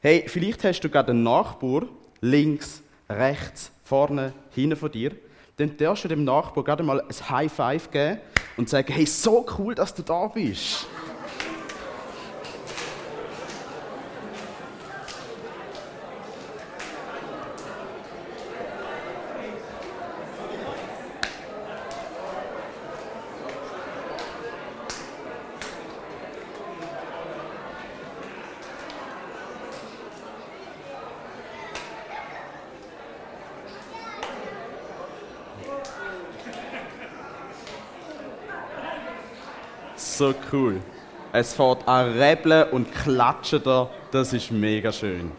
Hey, vielleicht hast du gerade einen Nachbar, links, rechts, vorne, hinten von dir. Dann darfst du dem Nachbar gerade mal ein High Five geben und sagen, hey, so cool, dass du da bist. So cool. Es fährt an Rebeln und Klatschen da. Das ist mega schön.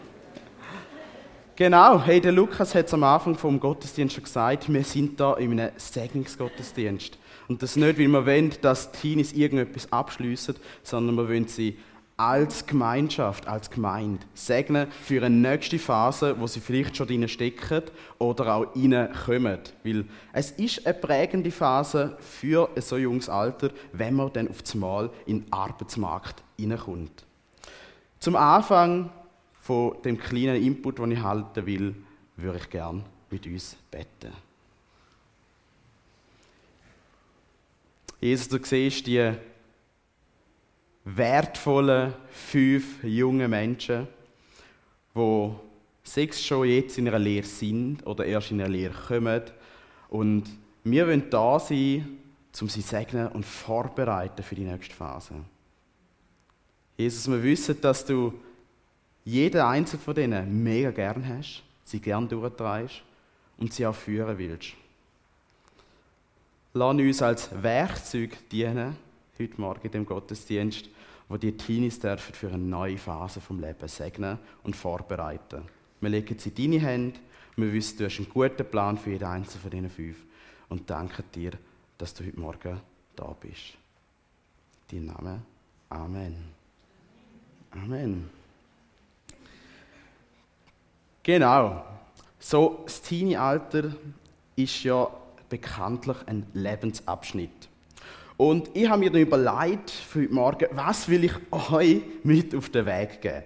Genau, hey, der Lukas hat es am Anfang vom Gottesdienst schon gesagt, wir sind da in einem Segnungsgottesdienst. Und das nicht, weil wir wollen, dass die Teenies irgendetwas abschliessen, sondern wir wollen sie als Gemeinschaft, als Gemeinde segnen für eine nächste Phase, wo sie vielleicht schon drin stecken oder auch reinkommen. Weil es ist eine prägende Phase für ein so junges Alter, wenn man dann auf einmal in den Arbeitsmarkt hineinkommt. Zum Anfang von dem kleinen Input, den ich halten will, würde ich gerne mit uns beten. Jesus, du siehst die wertvollen fünf junge Menschen, die sechs schon jetzt in einer Lehre sind oder erst in einer Lehre kommen. Und wir wollen da sein, um sie zu segnen und vorbereiten für die nächste Phase. Jesus, wir wissen, dass du jeden einzelnen von denen mega gern hast, sie gern durchtreibst und sie auch führen willst. Lass uns als Werkzeug dienen, heute Morgen in dem Gottesdienst, wo die Teenies dürfen für eine neue Phase vom Leben segnen und vorbereiten. Wir legen sie in deine Hände. Wir wissen, du hast einen guten Plan für jeden einzelnen von diesen fünf. Und danke dir, dass du heute Morgen da bist. Dein Name. Amen. Amen. Genau. So, das Teenie-Alter ist ja bekanntlich ein Lebensabschnitt. Und ich habe mir dann überlegt für heute Morgen, was will ich euch mit auf den Weg geben?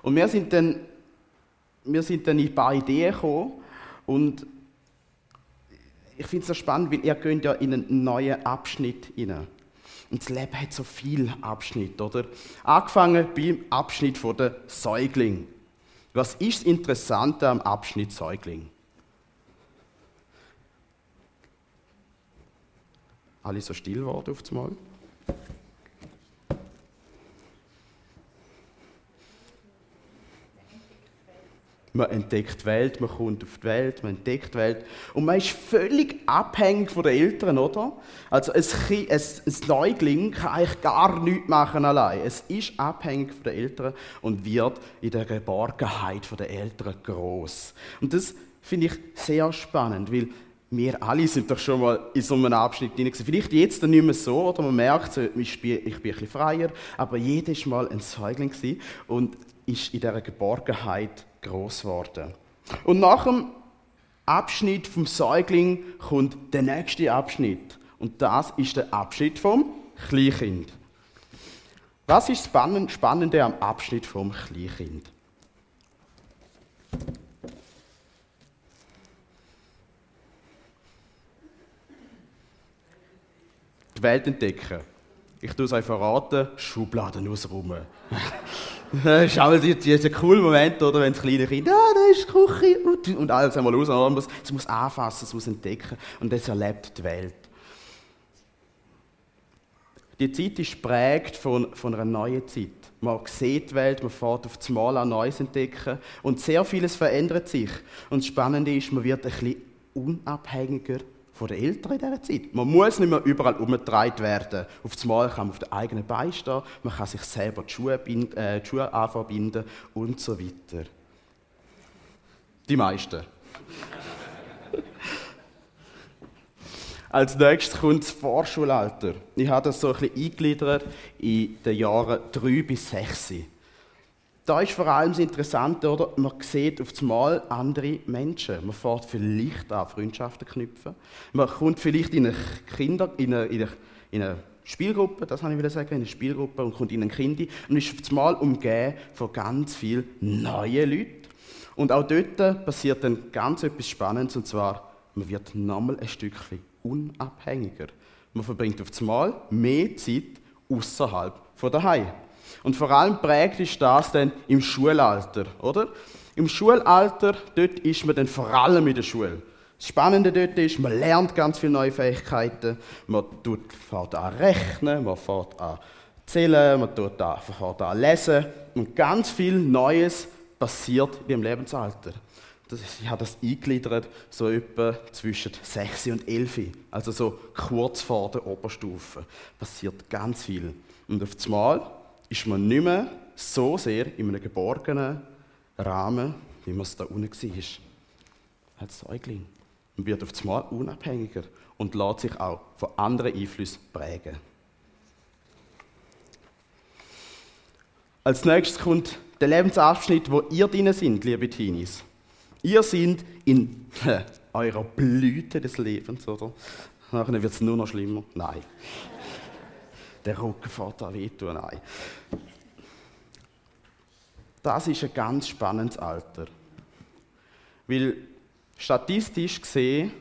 Und wir sind dann, wir sind dann in ein paar Ideen gekommen und ich finde es so spannend, weil ihr geht ja in einen neuen Abschnitt hinein. Und das Leben hat so viele Abschnitte, oder? Angefangen beim Abschnitt der Säugling. Was ist das Interessante am Abschnitt Säugling? Alle so still geworden auf einmal. Man entdeckt die Welt, man kommt auf die Welt, man entdeckt die Welt. Und man ist völlig abhängig von den Eltern, oder? Also ein, ein, ein Neugling kann eigentlich gar nichts machen allein. Es ist abhängig von den Eltern und wird in der Geborgenheit der Eltern groß. Und das finde ich sehr spannend, weil wir alle sind doch schon mal in so einem Abschnitt drin. Vielleicht jetzt nicht mehr so, oder man merkt, ich bin, ich bin ein bisschen freier, aber jedes Mal ein Säugling und ist in dieser Geborgenheit groß geworden. Und nach dem Abschnitt vom Säugling kommt der nächste Abschnitt. Und das ist der Abschnitt vom Kleinkind. Was ist das Spannende am Abschnitt vom Kleinkind? Die Welt entdecken. Ich tue es euch verraten, Schubladen ausräumen. das ist auch dieser coole Moment, oder, wenn das kleine Kind, ah, da ist die Küche, und, und alles einmal raus. Es muss, es muss anfassen, es muss entdecken und das erlebt die Welt. Die Zeit ist prägt von, von einer neuen Zeit. Man sieht die Welt, man fährt auf das Mal an Neues entdecken und sehr vieles verändert sich. Und das Spannende ist, man wird ein bisschen unabhängiger von den Eltern in dieser Zeit. Man muss nicht mehr überall umgetragen werden. Auf das Mal kann man auf den eigenen Beinen stehen, man kann sich selber die Schuhe, binden, äh, die Schuhe anverbinden und so weiter. Die meisten. Als nächstes kommt das Vorschulalter. Ich habe das so ein bisschen eingegliedert in den Jahren 3 bis 6 da ist vor allem das Interessante, oder? Man sieht auf einmal andere Menschen. Man fährt vielleicht an Freundschaften knüpfen. Man kommt vielleicht in eine Kinder, in eine, in eine, in eine Spielgruppe, das habe ich sagen, in eine Spielgruppe und kommt in ein Kind und ist auf einmal umgeben von ganz vielen neuen Leuten. Und auch dort passiert dann ganz etwas Spannendes, und zwar, man wird nochmal ein Stückchen unabhängiger. Man verbringt auf einmal mehr Zeit außerhalb von daheim. Und vor allem prägt ist das dann im Schulalter, oder? Im Schulalter, dort ist man dann vor allem in der Schule. Das Spannende dort ist, man lernt ganz viele neue Fähigkeiten. Man tut, fährt an rechnen, man fährt an zählen, man tut an, fährt an lesen. Und ganz viel Neues passiert im Lebensalter. Das, ich habe das eingegliedert, so etwa zwischen 6 und 11. Also so kurz vor der Oberstufe. Passiert ganz viel. Und auf einmal ist man nicht mehr so sehr in einem geborgenen Rahmen, wie man es da unten war. Als Säugling und wird auf einmal unabhängiger und lässt sich auch von anderen Einflüssen prägen. Als nächstes kommt der Lebensabschnitt, wo ihr drin sind, liebe Teenies. Ihr seid in eurer Blüte des Lebens, oder? Nachher wird es nur noch schlimmer. Nein. Der Rücken fährt da wehtun. Nein. Das ist ein ganz spannendes Alter. Weil Statistisch gesehen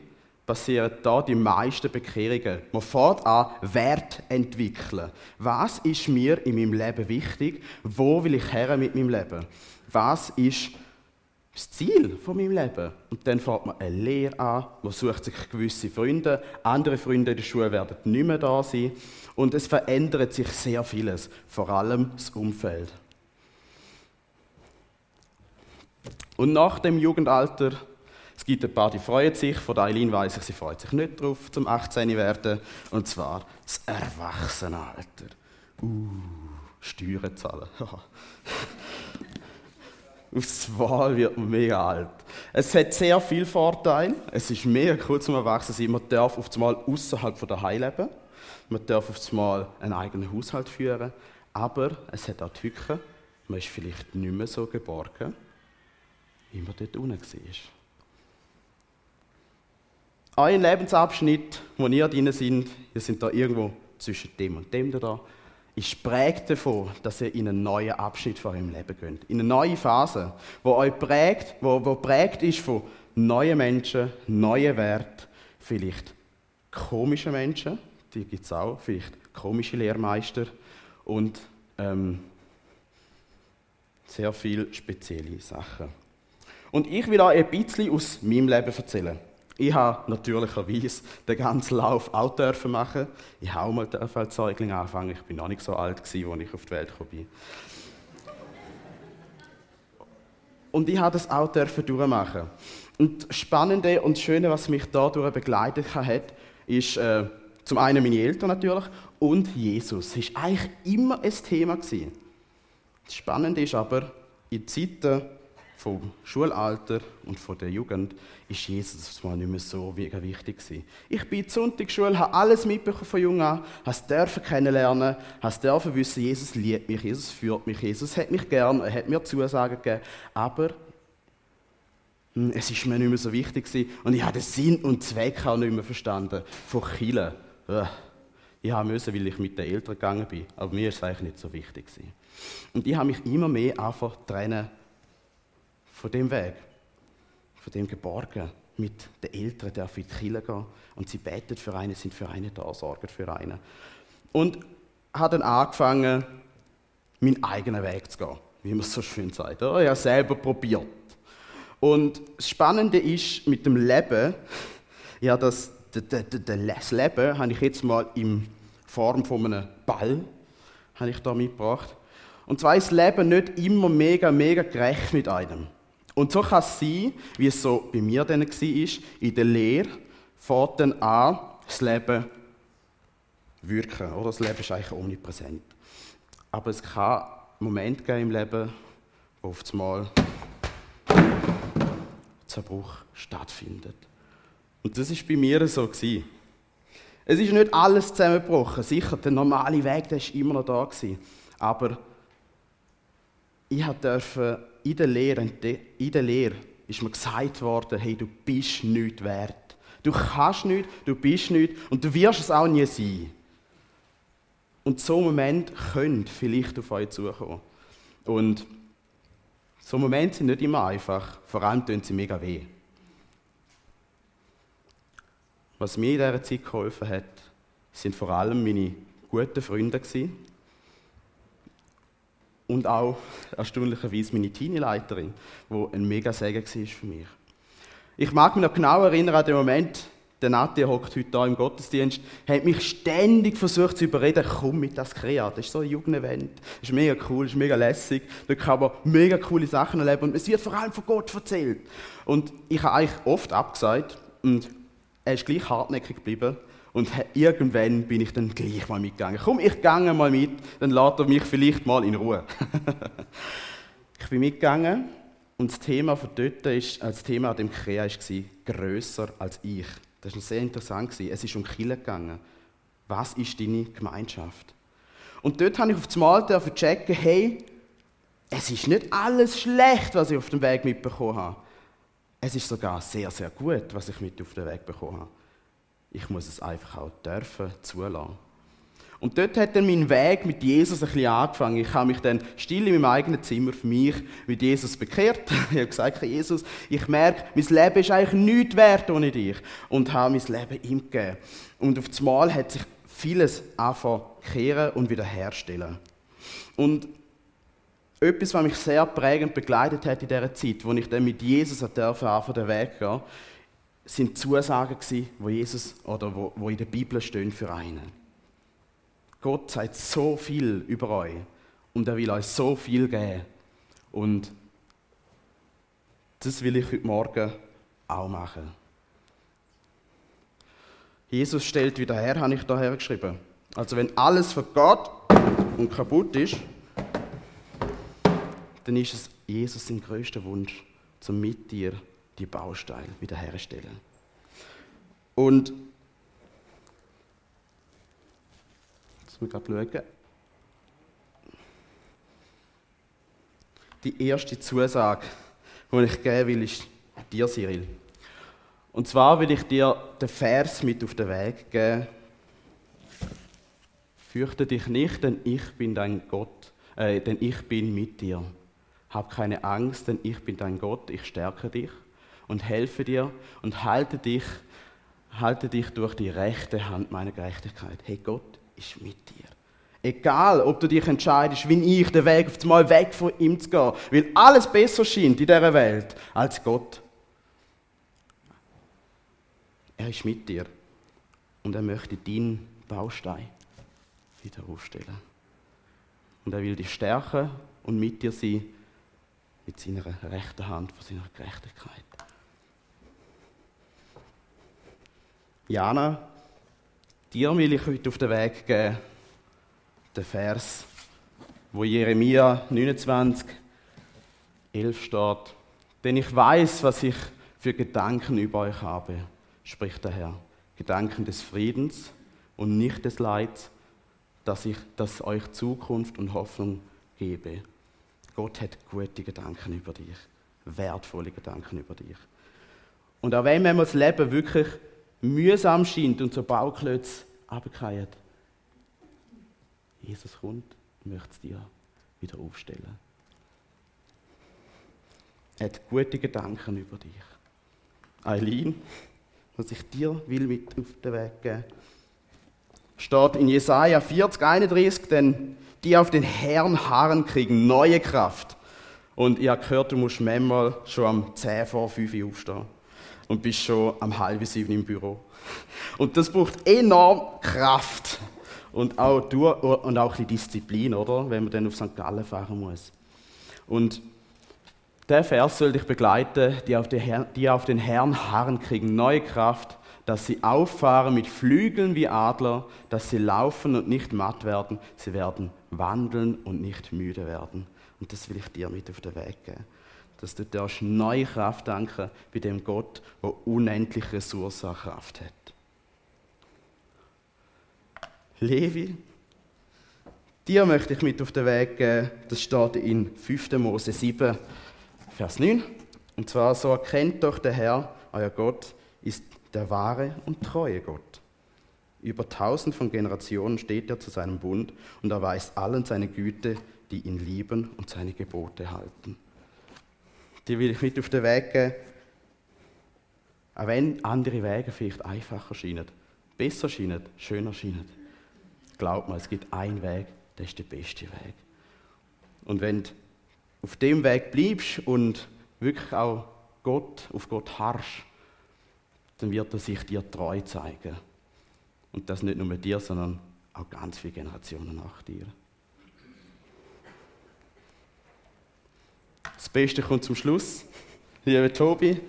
passieren da die meisten Bekehrungen. Man fährt an, Wert entwickeln. Was ist mir in meinem Leben wichtig? Wo will ich her mit meinem Leben? Was ist das Ziel von meinem Leben? Und dann fährt man eine Lehre an, man sucht sich gewisse Freunde, andere Freunde in der Schule werden nicht mehr da sein und es verändert sich sehr vieles, vor allem das Umfeld. Und nach dem Jugendalter es gibt ein paar, die freuen sich. Von der Eileen weiss ich, sie freut sich nicht drauf, zum 18 werden. Und zwar das Erwachsenenalter. Uh, Steuern zahlen. Aufs Wahl wird man mega alt. Es hat sehr viele Vorteile. Es ist mega cool zum Erwachsensein. Man darf auf einmal außerhalb von daheim leben. Man darf auf einmal einen eigenen Haushalt führen. Aber es hat auch Tücken. Man ist vielleicht nicht mehr so geborgen, wie man dort unten war euer Lebensabschnitt, wo ihr drin sind, ihr seid da irgendwo zwischen dem und dem da, ist prägt davon, dass ihr in einen neuen Abschnitt von eurem Leben geht. In eine neue Phase, wo euch prägt, wo, wo prägt ist von neuen Menschen, neuen Werten, vielleicht komischen Menschen, die gibt es auch, vielleicht komische Lehrmeister und ähm, sehr viele spezielle Sachen. Und ich will euch ein bisschen aus meinem Leben erzählen. Ich habe natürlicherweise den ganzen Lauf auch dürfen machen. Ich habe auch mal als Säugling angefangen. Ich bin noch nicht so alt als ich auf die Welt gekommen bin. Und ich habe das auch dürfen durchmachen. Und das Spannende und Schöne, was mich dadurch begleitet hat, ist äh, zum einen meine Eltern natürlich und Jesus. Das war eigentlich immer ein Thema. Gewesen. Das Spannende ist aber, in Zeiten, vom Schulalter und von der Jugend ist Jesus mal nicht mehr so wichtig gewesen. Ich bin in der Sonntagsschule, habe alles mitbekommen von jung an, habe es kennenlernen, habe es wissen, Jesus liebt mich, Jesus führt mich, Jesus hat mich gern, er hat mir Zusagen gegeben, aber hm, es ist mir nicht mehr so wichtig gewesen und ich habe den Sinn und Zweck auch nicht mehr verstanden von Chile. Ich habe müssen, weil ich mit den Eltern gegangen bin, aber mir ist es eigentlich nicht so wichtig gewesen. Und ich habe mich immer mehr einfach trennen von dem Weg, von dem Geborgen. Mit den Eltern darf in die Kirche gehen und sie beten für einen, sind für einen da, sorgen für einen. Und habe dann angefangen, meinen eigenen Weg zu gehen, wie man es so schön sagt. Ich habe selber probiert. Und das Spannende ist mit dem Leben, ja, das, das Leben habe ich jetzt mal in Form von einem Ball habe ich da mitgebracht. Und zwar ist das Leben nicht immer mega, mega gerecht mit einem. Und so kann es sein, wie es so bei mir dann war, in der Lehre fängt dann an, das Leben wirken. Oder? Das Leben ist eigentlich omnipräsent. Aber es kann Momente geben im Leben, wo einmal Zerbruch stattfindet. Und das ist bei mir so. Gewesen. Es ist nicht alles zusammengebrochen. Sicher, der normale Weg ist immer noch da. Gewesen. Aber ich durfte in der Lehre, in der Lehre ist mir gesagt worden, hey, du bist nicht wert. Du kannst nicht, du bist nicht und du wirst es auch nie sein. Und so Moment könnte vielleicht auf euch zukommen. Und so Momente sind nicht immer einfach, vor allem tun sie mega weh. Was mir in dieser Zeit geholfen hat, sind vor allem meine guten Freunde gewesen. Und auch erstaunlicherweise meine Teenie-Leiterin, die ein mega Segen war für mich. Ich mag mich noch genau erinnern an den Moment, der Nati hockt heute hier im Gottesdienst, hat mich ständig versucht zu überreden, komm mit das Krea, das ist so ein Jugendevent, das ist mega cool, das ist mega lässig, da kann man mega coole Sachen erleben und es wird vor allem von Gott erzählt. Und ich habe eigentlich oft abgesagt und er ist gleich hartnäckig geblieben und irgendwann bin ich dann gleich mal mitgegangen. Komm, ich gehe mal mit, dann lässt er mich vielleicht mal in Ruhe. ich bin mitgegangen und das Thema von dort ist, als Thema an dem Krea war, grösser als ich. Das war sehr interessant. Es ist um Kille gegangen. Was ist deine Gemeinschaft? Und dort habe ich auf das Mal checken, hey, es ist nicht alles schlecht, was ich auf dem Weg mitbekommen habe. Es ist sogar sehr, sehr gut, was ich mit auf den Weg bekommen habe. Ich muss es einfach auch dürfen, zulassen. Und dort hat dann mein Weg mit Jesus ein bisschen angefangen. Ich habe mich dann still in meinem eigenen Zimmer für mich mit Jesus bekehrt. Ich habe gesagt, Jesus, ich merke, mein Leben ist eigentlich nichts wert ohne dich. Und habe mein Leben ihm gegeben. Und auf einmal hat sich vieles angefangen kehren und wiederherstellen. Und etwas, was mich sehr prägend begleitet hat in dieser Zeit, wo ich dann mit Jesus anfangen den Weg gehen sind Zusagen gewesen, wo Jesus oder wo, wo in der Bibel stehen für einen. Gott sagt so viel über euch und er will euch so viel geben. Und das will ich heute Morgen auch machen. Jesus stellt wieder her, habe ich da hergeschrieben. Also wenn alles vergeht und kaputt ist, dann ist es Jesus sein größter Wunsch, zum mit dir die Bausteine wiederherstellen. Und Jetzt muss gerade schauen. Die erste Zusage, die ich geben will, ist dir, Cyril. Und zwar will ich dir den Vers mit auf den Weg geben. Fürchte dich nicht, denn ich bin dein Gott, äh, denn ich bin mit dir. Hab keine Angst, denn ich bin dein Gott, ich stärke dich und helfe dir und halte dich, halte dich durch die rechte Hand meiner Gerechtigkeit. Hey Gott, ist mit dir. Egal, ob du dich entscheidest, wie ich, den Weg auf einmal weg von ihm zu gehen, weil alles besser scheint in dieser Welt als Gott. Er ist mit dir und er möchte deinen Baustein wieder aufstellen. Und er will dich stärken und mit dir sein mit seiner rechten Hand von seiner Gerechtigkeit. Jana, Dir will ich heute auf den Weg geben, den Vers, wo Jeremia 29, 11 steht. Denn ich weiß, was ich für Gedanken über euch habe, spricht der Herr. Gedanken des Friedens und nicht des Leids, dass ich das euch Zukunft und Hoffnung gebe. Gott hat gute Gedanken über dich, wertvolle Gedanken über dich. Und auch wenn man das Leben wirklich mühsam scheint und so Bauklötze runterfallen, Jesus kommt und möchte es dir wieder aufstellen. Er hat gute Gedanken über dich. Eileen, was ich dir will mit auf den Weg geben steht in Jesaja 40, 31, denn die auf den Herrn harren, kriegen neue Kraft. Und ihr habt gehört, du musst manchmal schon am 10 vor 5 Uhr aufstehen und bist schon am halb sieben im Büro. Und das braucht enorm Kraft und auch, und auch bisschen Disziplin, oder? Wenn man dann auf St. Gallen fahren muss. Und der Vers soll dich begleiten, die die auf den Herrn harren, kriegen neue Kraft, dass sie auffahren mit Flügeln wie Adler, dass sie laufen und nicht matt werden, sie werden wandeln und nicht müde werden. Und das will ich dir mit auf den Weg geben dass du darfst neue Kraft danken bei dem Gott, der unendlich Ressourcen Kraft hat. Levi, dir möchte ich mit auf den Weg geben, das steht in 5. Mose 7, Vers 9. Und zwar so erkennt doch der Herr, euer Gott, der wahre und treue Gott. Über tausend von Generationen steht er zu seinem Bund und erweist allen seine Güte, die ihn lieben und seine Gebote halten. Die will ich mit auf den Weg geben, auch wenn andere Wege vielleicht einfacher scheinen, besser scheinen, schöner scheinen. Glaub mir, es gibt einen Weg, der ist der beste Weg. Und wenn du auf dem Weg bleibst und wirklich auch Gott, auf Gott harrst, dann wird er sich dir treu zeigen. Und das nicht nur mit dir, sondern auch ganz viele Generationen nach dir. Das Beste kommt zum Schluss. Lieber Tobi,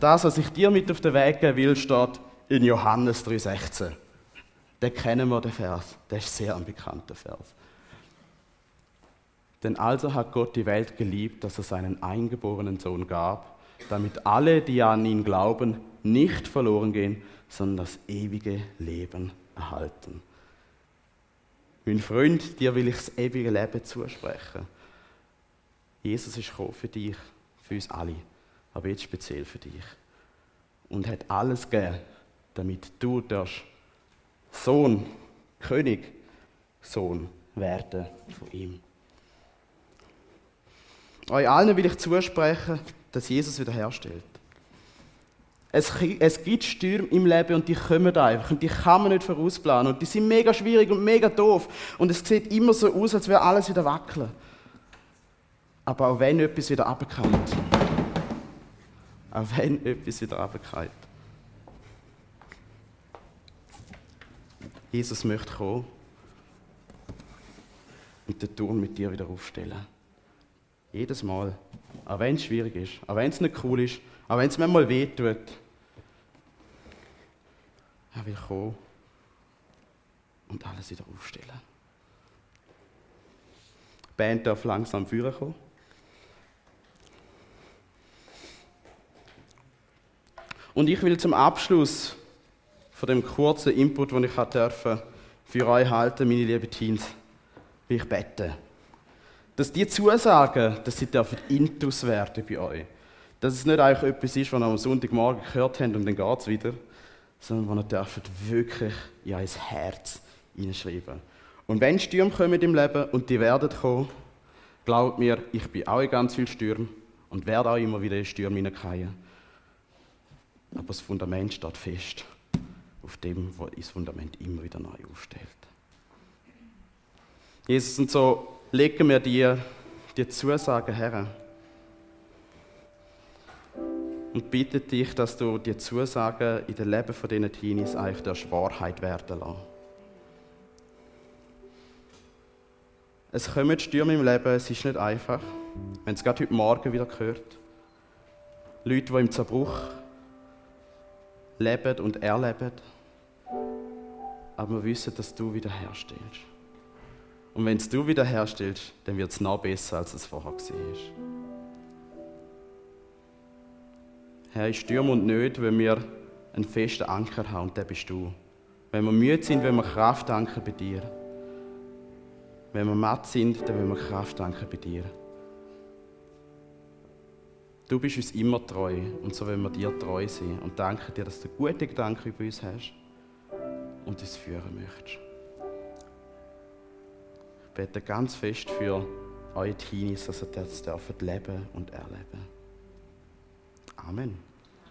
das, was ich dir mit auf den Weg geben will, steht in Johannes 3,16. Den kennen wir, den Vers. Der ist sehr ein bekannter Vers. Denn also hat Gott die Welt geliebt, dass er seinen eingeborenen Sohn gab, damit alle, die an ihn glauben, nicht verloren gehen, sondern das ewige Leben erhalten. Mein Freund, dir will ich das ewige Leben zusprechen. Jesus ist gekommen für dich, für uns alle, aber jetzt speziell für dich. Und hat alles gegeben, damit du darfst Sohn, König, Sohn werden von ihm. Euch allen will ich zusprechen, dass Jesus wiederherstellt. Es, es gibt Stürme im Leben und die kommen einfach und die kann man nicht vorausplanen und die sind mega schwierig und mega doof und es sieht immer so aus, als wäre alles wieder wackeln. Aber auch wenn etwas wieder abkommt, auch wenn etwas wieder abkommt, Jesus möchte kommen und den Turm mit dir wieder aufstellen. Jedes Mal. Auch wenn es schwierig ist, auch wenn es nicht cool ist, auch wenn es manchmal wehtut. Er will kommen und alles wieder aufstellen. Die Band darf langsam führen. Und ich will zum Abschluss von dem kurzen Input, den ich durfte, für euch halten, meine lieben Teens, will ich beten. Dass die Zusagen, dass sie dürfen Intus werden bei euch. Dass es nicht einfach etwas ist, was ihr am Sonntagmorgen gehört habt und dann geht es wieder, sondern was ihr wirklich in euer Herz hineinschreiben. Und wenn Stürme kommen im Leben und die werden kommen, glaubt mir, ich bin auch in ganz vielen Stürmen und werde auch immer wieder in Stürme hineingehen. Aber das Fundament steht fest, auf dem, wo das Fundament immer wieder neu aufstellt. Jesus, und so legen wir dir die Zusagen her. Und bitte dich, dass du die Zusagen in den Leben von diesen Teenies eigentlich der Wahrheit werden lässt. Es kommen Stürme im Leben, es ist nicht einfach. Wir haben es gerade heute Morgen wieder gehört. Leute, die im Zerbruch leben und erleben. Aber wir wissen, dass du wiederherstellst. Und wenn du wiederherstellst, dann wird es noch besser, als es vorher war. Herr, ich stürme und nicht, wenn wir einen festen Anker haben, und der bist du. Wenn wir müde sind, wenn wir Kraft danken bei dir. Wenn wir matt sind, dann wollen wir Kraft danken bei dir. Du bist uns immer treu und so wollen wir dir treu sein und danke dir, dass du gute Gedanken über uns hast und uns führen möchtest bete ganz fest für eure Teenies, dass ihr das leben und erleben. Amen.